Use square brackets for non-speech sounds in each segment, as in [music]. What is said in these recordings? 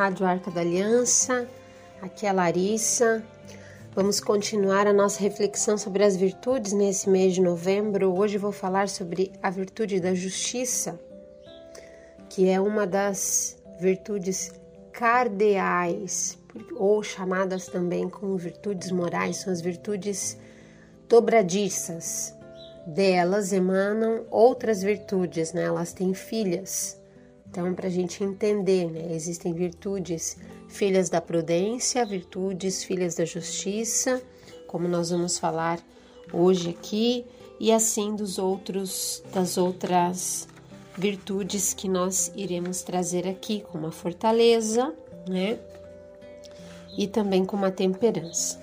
Rádio Arca da Aliança. Aqui é a Larissa. Vamos continuar a nossa reflexão sobre as virtudes nesse mês de novembro. Hoje vou falar sobre a virtude da justiça, que é uma das virtudes cardeais, ou chamadas também como virtudes morais, são as virtudes dobradiças. Delas emanam outras virtudes, né? Elas têm filhas. Então, para a gente entender, né? Existem virtudes filhas da prudência, virtudes filhas da justiça, como nós vamos falar hoje aqui, e assim dos outros das outras virtudes que nós iremos trazer aqui, como a fortaleza, né? E também como a temperança.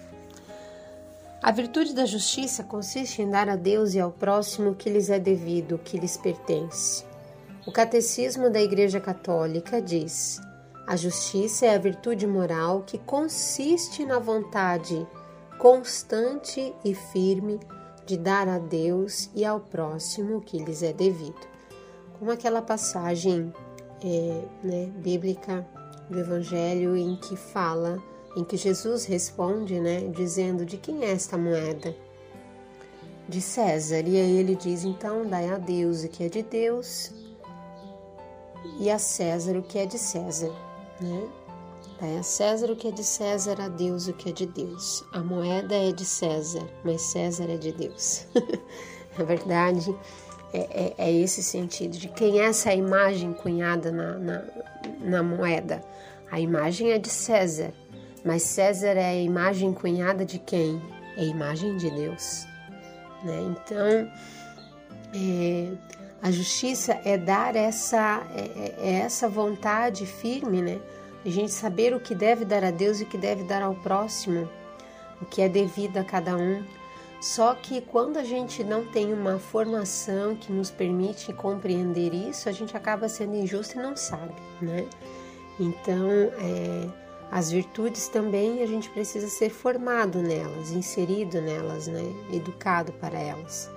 A virtude da justiça consiste em dar a Deus e ao próximo o que lhes é devido, o que lhes pertence. O Catecismo da Igreja Católica diz: a justiça é a virtude moral que consiste na vontade constante e firme de dar a Deus e ao próximo o que lhes é devido. Como aquela passagem é, né, bíblica do Evangelho em que fala, em que Jesus responde, né, dizendo de quem é esta moeda? De César. E aí ele diz: então dai a Deus o que é de Deus e a César o que é de César, né? Dai a César o que é de César, a Deus o que é de Deus. A moeda é de César, mas César é de Deus. na [laughs] verdade, é, é, é, esse sentido de quem é essa imagem cunhada na, na, na moeda. A imagem é de César, mas César é a imagem cunhada de quem? É a imagem de Deus. Né? Então, é, a justiça é dar essa, é, é, é essa vontade firme, né? A gente saber o que deve dar a Deus e o que deve dar ao próximo, o que é devido a cada um. Só que quando a gente não tem uma formação que nos permite compreender isso, a gente acaba sendo injusto e não sabe, né? Então, é, as virtudes também a gente precisa ser formado nelas, inserido nelas, né? Educado para elas.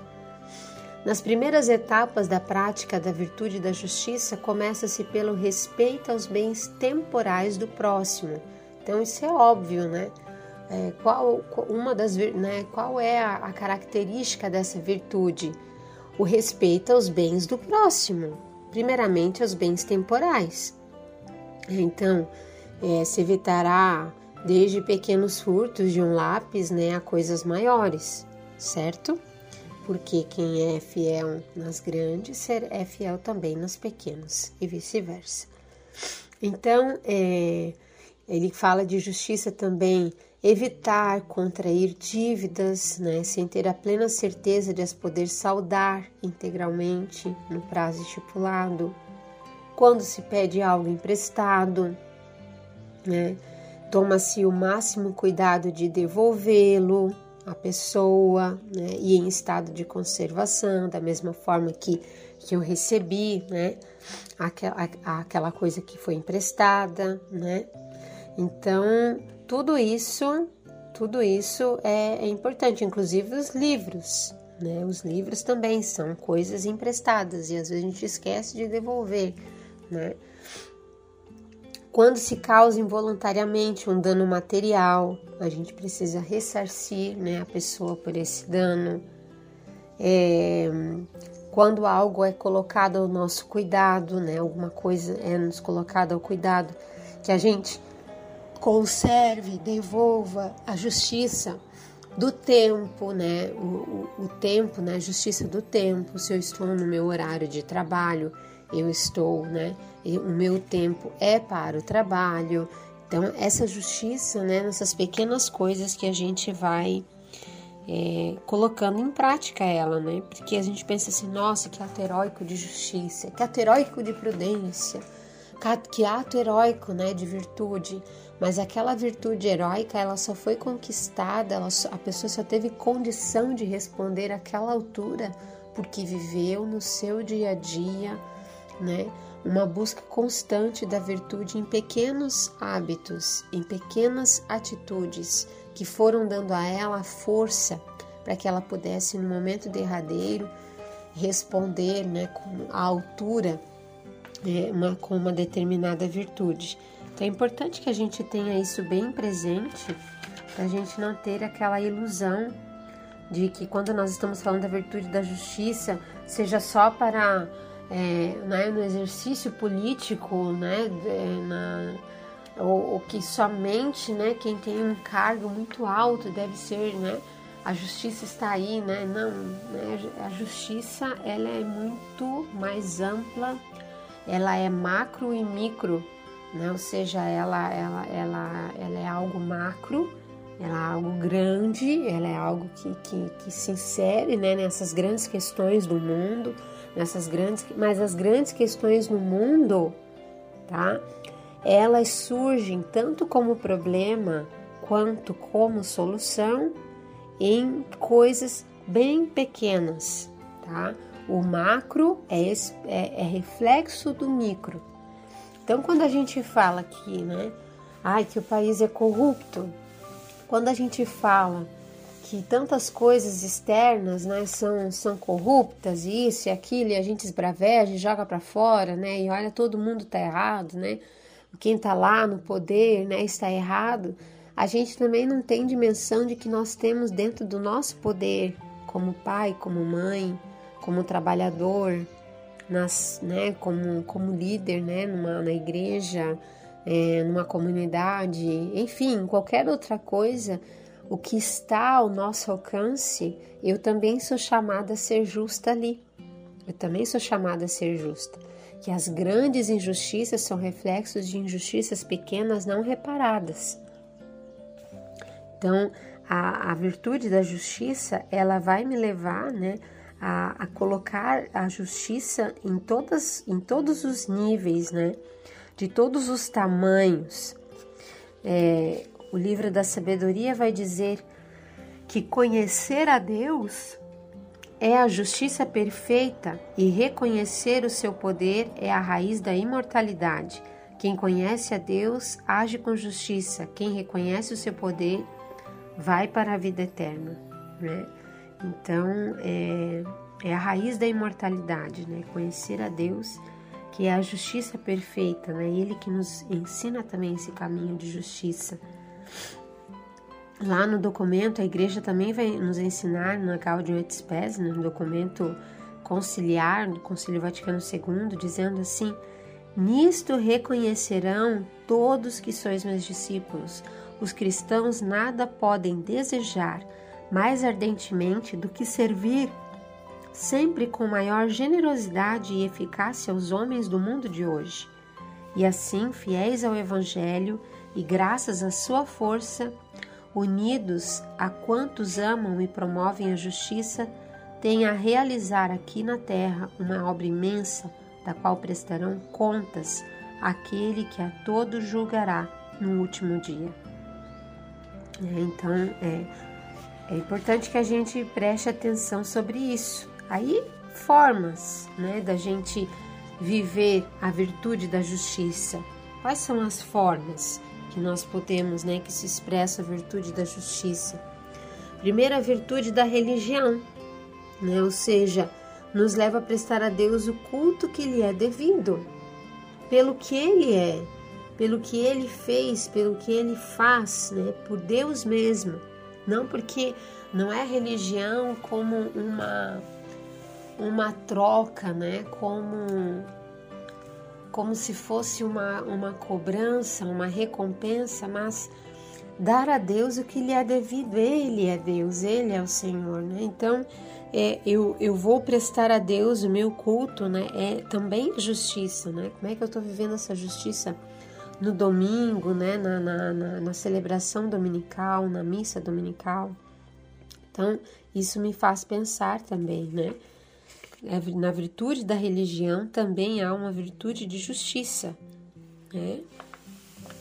Nas primeiras etapas da prática da virtude da justiça, começa-se pelo respeito aos bens temporais do próximo. Então isso é óbvio, né? É, qual uma das né, qual é a, a característica dessa virtude? O respeito aos bens do próximo, primeiramente aos bens temporais. Então, é, se evitará desde pequenos furtos de um lápis né, a coisas maiores, certo? Porque quem é fiel nas grandes é fiel também nas pequenas e vice-versa. Então, é, ele fala de justiça também, evitar contrair dívidas, né, sem ter a plena certeza de as poder saldar integralmente no prazo estipulado. Quando se pede algo emprestado, né, toma-se o máximo cuidado de devolvê-lo a pessoa né, e em estado de conservação, da mesma forma que, que eu recebi né, aquela, aquela coisa que foi emprestada. Né? Então, tudo isso, tudo isso é, é importante, inclusive os livros. Né? Os livros também são coisas emprestadas e às vezes a gente esquece de devolver. Né? Quando se causa involuntariamente um dano material, a gente precisa ressarcir né, a pessoa por esse dano. É, quando algo é colocado ao nosso cuidado, né, alguma coisa é nos colocada ao cuidado, que a gente conserve, devolva a justiça do tempo, né, o, o, o tempo, né, a justiça do tempo, se eu estou no meu horário de trabalho, eu estou, né? o meu tempo é para o trabalho. Então, essa justiça, né, nessas pequenas coisas que a gente vai é, colocando em prática ela, né? Porque a gente pensa assim, nossa, que ato heróico de justiça, que ato heróico de prudência, que ato heróico, né, de virtude. Mas aquela virtude heróica, ela só foi conquistada, ela, a pessoa só teve condição de responder àquela altura porque viveu no seu dia a dia né? Uma busca constante da virtude em pequenos hábitos, em pequenas atitudes que foram dando a ela força para que ela pudesse, no momento derradeiro, responder né, com a altura, né, uma, com uma determinada virtude. Então é importante que a gente tenha isso bem presente para a gente não ter aquela ilusão de que quando nós estamos falando da virtude da justiça seja só para é, né, no exercício político, né, na, ou, ou, que somente né, quem tem um cargo muito alto deve ser, né, a justiça está aí, né? Não, né, a justiça ela é muito mais ampla, ela é macro e micro, né? Ou seja, ela, ela, ela, ela é algo macro ela é algo grande, ela é algo que, que, que se insere né, nessas grandes questões do mundo, nessas grandes, mas as grandes questões no mundo, tá? Elas surgem tanto como problema quanto como solução em coisas bem pequenas, tá? O macro é, é, é reflexo do micro. Então, quando a gente fala aqui, né? Ai, que o país é corrupto, quando a gente fala que tantas coisas externas né, são, são corruptas, isso e aquilo, e a gente esbraveja e joga para fora, né, e olha, todo mundo está errado, né, quem está lá no poder né, está errado, a gente também não tem dimensão de que nós temos dentro do nosso poder, como pai, como mãe, como trabalhador, nas, né, como, como líder né, numa, na igreja, é, numa comunidade, enfim, qualquer outra coisa, o que está ao nosso alcance, eu também sou chamada a ser justa ali. Eu também sou chamada a ser justa. Que as grandes injustiças são reflexos de injustiças pequenas não reparadas. Então, a, a virtude da justiça, ela vai me levar, né, a, a colocar a justiça em todas, em todos os níveis, né? de todos os tamanhos. É, o livro da sabedoria vai dizer que conhecer a Deus é a justiça perfeita e reconhecer o seu poder é a raiz da imortalidade. Quem conhece a Deus age com justiça, quem reconhece o seu poder vai para a vida eterna. Né? Então, é, é a raiz da imortalidade, né? conhecer a Deus que é a justiça perfeita, né? Ele que nos ensina também esse caminho de justiça. Lá no documento, a igreja também vai nos ensinar na Gaudium et Spes, né? no documento conciliar do Concílio Vaticano II, dizendo assim: Nisto reconhecerão todos que sois meus discípulos. Os cristãos nada podem desejar mais ardentemente do que servir sempre com maior generosidade e eficácia aos homens do mundo de hoje. E assim, fiéis ao Evangelho e graças à sua força, unidos a quantos amam e promovem a justiça, têm a realizar aqui na terra uma obra imensa, da qual prestarão contas àquele que a todos julgará no último dia. É, então, é, é importante que a gente preste atenção sobre isso, Aí, formas né, da gente viver a virtude da justiça. Quais são as formas que nós podemos, né, que se expressa a virtude da justiça? Primeiro, a virtude da religião, né, ou seja, nos leva a prestar a Deus o culto que lhe é devido, pelo que ele é, pelo que ele fez, pelo que ele faz, né, por Deus mesmo. Não porque não é religião como uma uma troca, né? Como como se fosse uma, uma cobrança, uma recompensa, mas dar a Deus o que lhe é devido. Ele é Deus, Ele é o Senhor, né? Então, é, eu, eu vou prestar a Deus o meu culto, né? É também justiça, né? Como é que eu estou vivendo essa justiça no domingo, né? Na, na, na, na celebração dominical, na missa dominical. Então, isso me faz pensar também, né? Na virtude da religião também há uma virtude de justiça, né?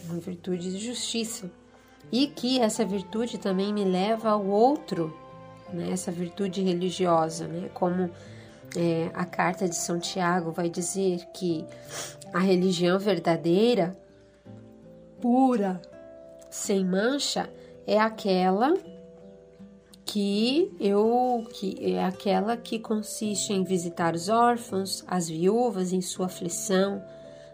Uma virtude de justiça. E que essa virtude também me leva ao outro, né? Essa virtude religiosa, né? Como é, a carta de São Tiago vai dizer que a religião verdadeira, pura, sem mancha, é aquela que eu que é aquela que consiste em visitar os órfãos, as viúvas em sua aflição,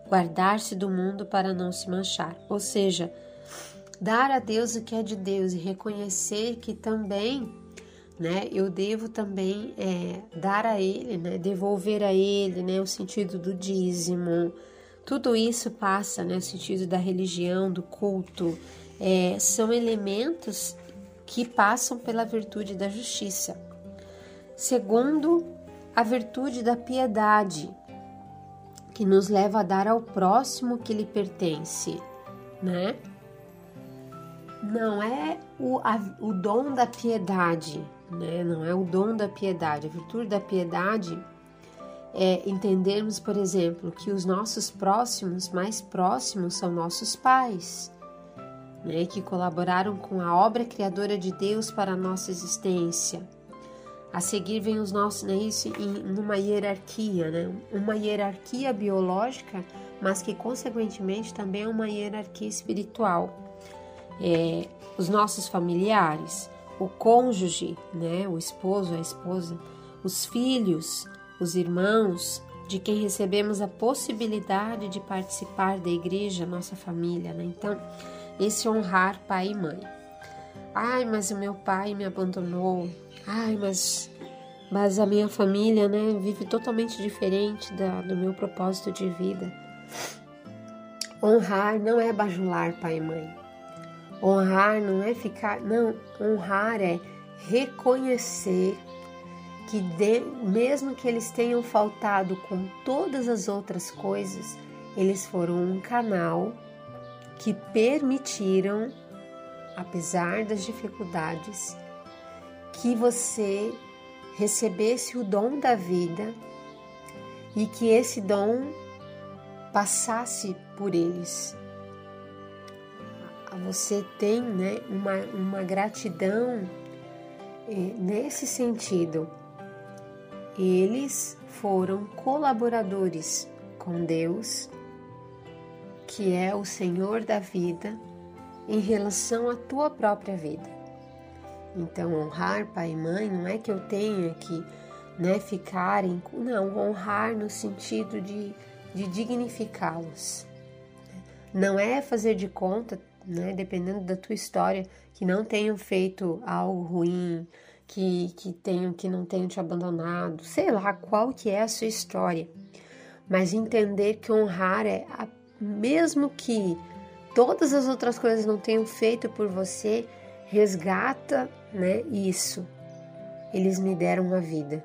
guardar-se do mundo para não se manchar. Ou seja, dar a Deus o que é de Deus e reconhecer que também, né, eu devo também é, dar a Ele, né, devolver a Ele, né, o sentido do dízimo. Tudo isso passa, né, o sentido da religião, do culto, é, são elementos que passam pela virtude da justiça. Segundo, a virtude da piedade, que nos leva a dar ao próximo que lhe pertence, né? Não é o, a, o dom da piedade, né? Não é o dom da piedade. A virtude da piedade é entendermos, por exemplo, que os nossos próximos, mais próximos, são nossos pais, né? Que colaboraram com a obra criadora de Deus para a nossa existência a seguir vem os nossos, né, isso em numa hierarquia, né? Uma hierarquia biológica, mas que consequentemente também é uma hierarquia espiritual. É, os nossos familiares, o cônjuge, né, o esposo, a esposa, os filhos, os irmãos, de quem recebemos a possibilidade de participar da igreja, nossa família, né? Então, esse honrar pai e mãe. Ai, mas o meu pai me abandonou, Ai, mas mas a minha família, né, vive totalmente diferente da, do meu propósito de vida. Honrar não é bajular pai e mãe. Honrar não é ficar, não, honrar é reconhecer que de, mesmo que eles tenham faltado com todas as outras coisas, eles foram um canal que permitiram, apesar das dificuldades, que você recebesse o dom da vida e que esse dom passasse por eles. Você tem né, uma, uma gratidão eh, nesse sentido. Eles foram colaboradores com Deus, que é o Senhor da vida, em relação à tua própria vida. Então, honrar pai e mãe não é que eu tenha que né, ficarem. Não, honrar no sentido de, de dignificá-los. Não é fazer de conta, né, dependendo da tua história, que não tenham feito algo ruim, que, que tenham que não tenham te abandonado, sei lá qual que é a sua história. Mas entender que honrar é a, mesmo que todas as outras coisas não tenham feito por você, resgata né, isso. Eles me deram a vida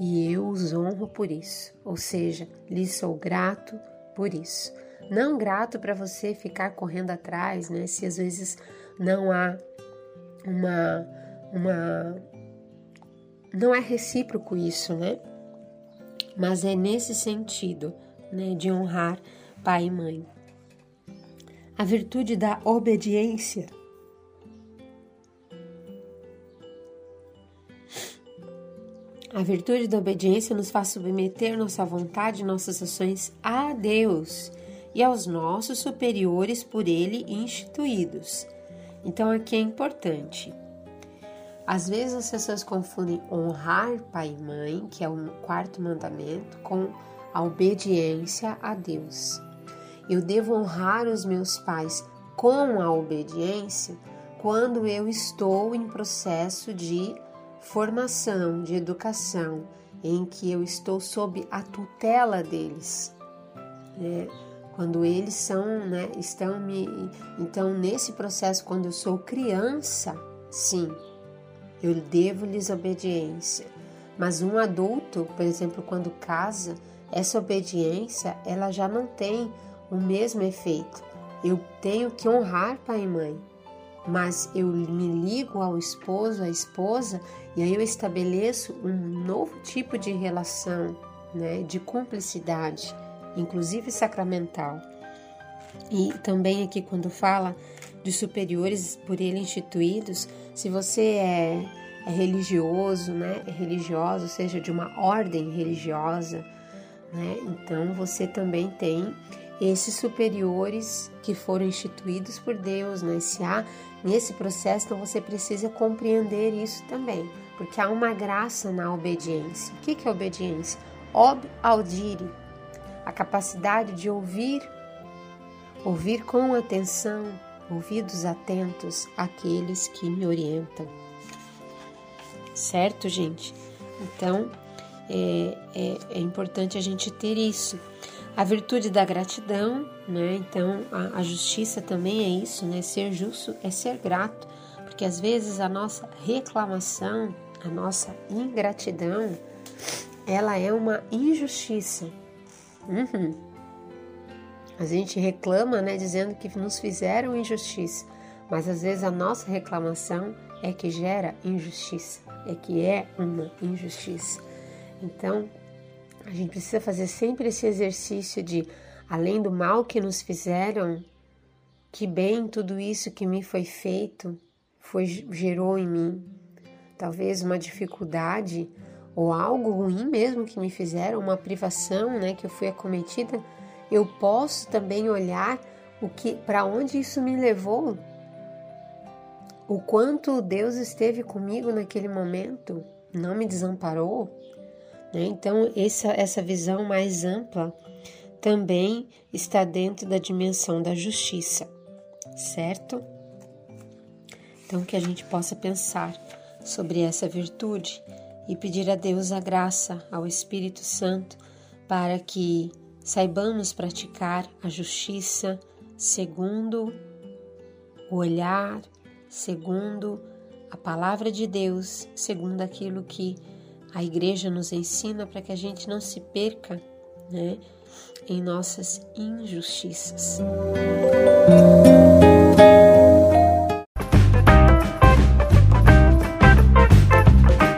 e eu os honro por isso, ou seja, lhes sou grato por isso. Não grato para você ficar correndo atrás, né? Se às vezes não há uma uma não é recíproco isso, né? Mas é nesse sentido, né, de honrar pai e mãe. A virtude da obediência A virtude da obediência nos faz submeter nossa vontade e nossas ações a Deus e aos nossos superiores por Ele instituídos. Então aqui é importante. Às vezes as pessoas confundem honrar pai e mãe, que é o quarto mandamento, com a obediência a Deus. Eu devo honrar os meus pais com a obediência quando eu estou em processo de formação, de educação, em que eu estou sob a tutela deles. Né? Quando eles são, né, estão me. Então, nesse processo, quando eu sou criança, sim, eu devo-lhes obediência. Mas um adulto, por exemplo, quando casa, essa obediência ela já não tem o mesmo efeito. Eu tenho que honrar pai e mãe, mas eu me ligo ao esposo, à esposa, e aí eu estabeleço um novo tipo de relação, né, de cumplicidade, inclusive sacramental. E também aqui quando fala de superiores por ele instituídos, se você é, é religioso, né, é religioso, seja, de uma ordem religiosa, né, então você também tem esses superiores que foram instituídos por Deus, né? Se há nesse processo, então você precisa compreender isso também, porque há uma graça na obediência. O que é obediência? Ob audire. a capacidade de ouvir, ouvir com atenção, ouvidos atentos àqueles que me orientam. Certo, gente? Então, é, é, é importante a gente ter isso. A virtude da gratidão, né? Então, a, a justiça também é isso, né? Ser justo é ser grato, porque às vezes a nossa reclamação, a nossa ingratidão, ela é uma injustiça. Uhum. A gente reclama, né, dizendo que nos fizeram injustiça, mas às vezes a nossa reclamação é que gera injustiça, é que é uma injustiça. Então, a gente precisa fazer sempre esse exercício de, além do mal que nos fizeram, que bem tudo isso que me foi feito foi gerou em mim. Talvez uma dificuldade ou algo ruim mesmo que me fizeram, uma privação, né, que eu fui acometida, eu posso também olhar o que para onde isso me levou. O quanto Deus esteve comigo naquele momento, não me desamparou, né? Então, essa, essa visão mais ampla também está dentro da dimensão da justiça, certo? Então, que a gente possa pensar sobre essa virtude e pedir a Deus a graça, ao Espírito Santo, para que saibamos praticar a justiça segundo o olhar, segundo a palavra de Deus, segundo aquilo que a igreja nos ensina para que a gente não se perca né, em nossas injustiças.